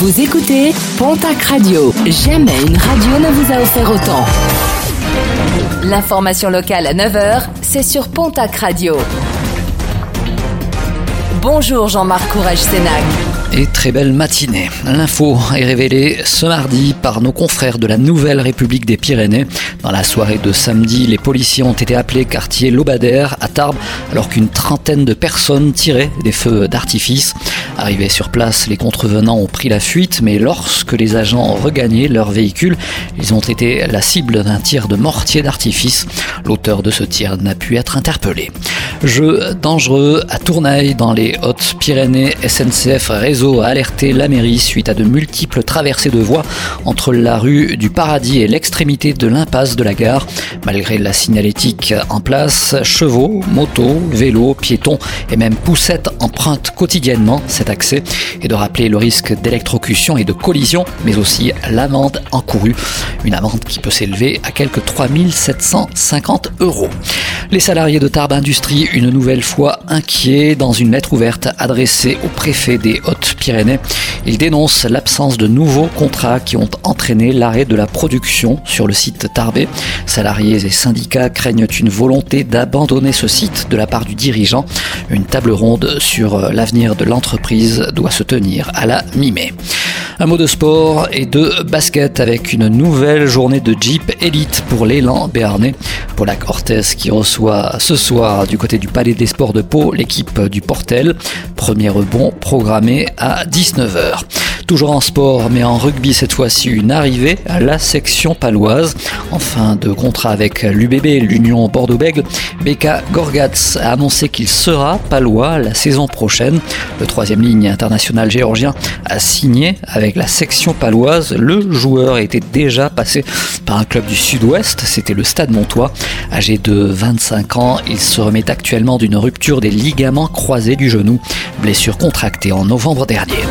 Vous écoutez Pontac Radio. Jamais une radio ne vous a offert autant. L'information locale à 9h, c'est sur Pontac Radio. Bonjour Jean-Marc Courage Sénac et très belle matinée. L'info est révélée ce mardi par nos confrères de la Nouvelle République des Pyrénées. Dans la soirée de samedi, les policiers ont été appelés quartier Lobadère à Tarbes alors qu'une trentaine de personnes tiraient des feux d'artifice. Arrivés sur place, les contrevenants ont pris la fuite, mais lorsque les agents ont regagné leur véhicule, ils ont été la cible d'un tir de mortier d'artifice. L'auteur de ce tir n'a pu être interpellé. Jeu dangereux à Tournai dans les Hautes-Pyrénées. SNCF Réseau a alerté la mairie suite à de multiples traversées de voies entre la rue du Paradis et l'extrémité de l'impasse de la gare. Malgré la signalétique en place, chevaux, motos, vélos, piétons et même poussettes empruntent quotidiennement cet et de rappeler le risque d'électrocution et de collision, mais aussi l'amende encourue. Une amende qui peut s'élever à quelques 3750 euros. Les salariés de Tarbes Industrie une nouvelle fois inquiet dans une lettre ouverte adressée au préfet des Hautes-Pyrénées. Il dénonce l'absence de nouveaux contrats qui ont entraîné l'arrêt de la production sur le site Tarbé. Salariés et syndicats craignent une volonté d'abandonner ce site de la part du dirigeant. Une table ronde sur l'avenir de l'entreprise doit se tenir à la mi-mai. Un mot de sport et de basket avec une nouvelle journée de Jeep Elite pour l'élan béarnais. la Cortez qui reçoit ce soir du côté du Palais des Sports de Pau l'équipe du Portel. Premier rebond programmé à 19h. Toujours en sport, mais en rugby cette fois-ci, une arrivée à la section paloise. En fin de contrat avec l'UBB, l'Union Bordeaux-Bègles, Beka Gorgatz a annoncé qu'il sera palois la saison prochaine. Le troisième ligne international géorgien a signé avec la section paloise. Le joueur était déjà passé par un club du sud-ouest, c'était le Stade Montois. Âgé de 25 ans, il se remet actuellement d'une rupture des ligaments croisés du genou, blessure contractée en novembre dernier.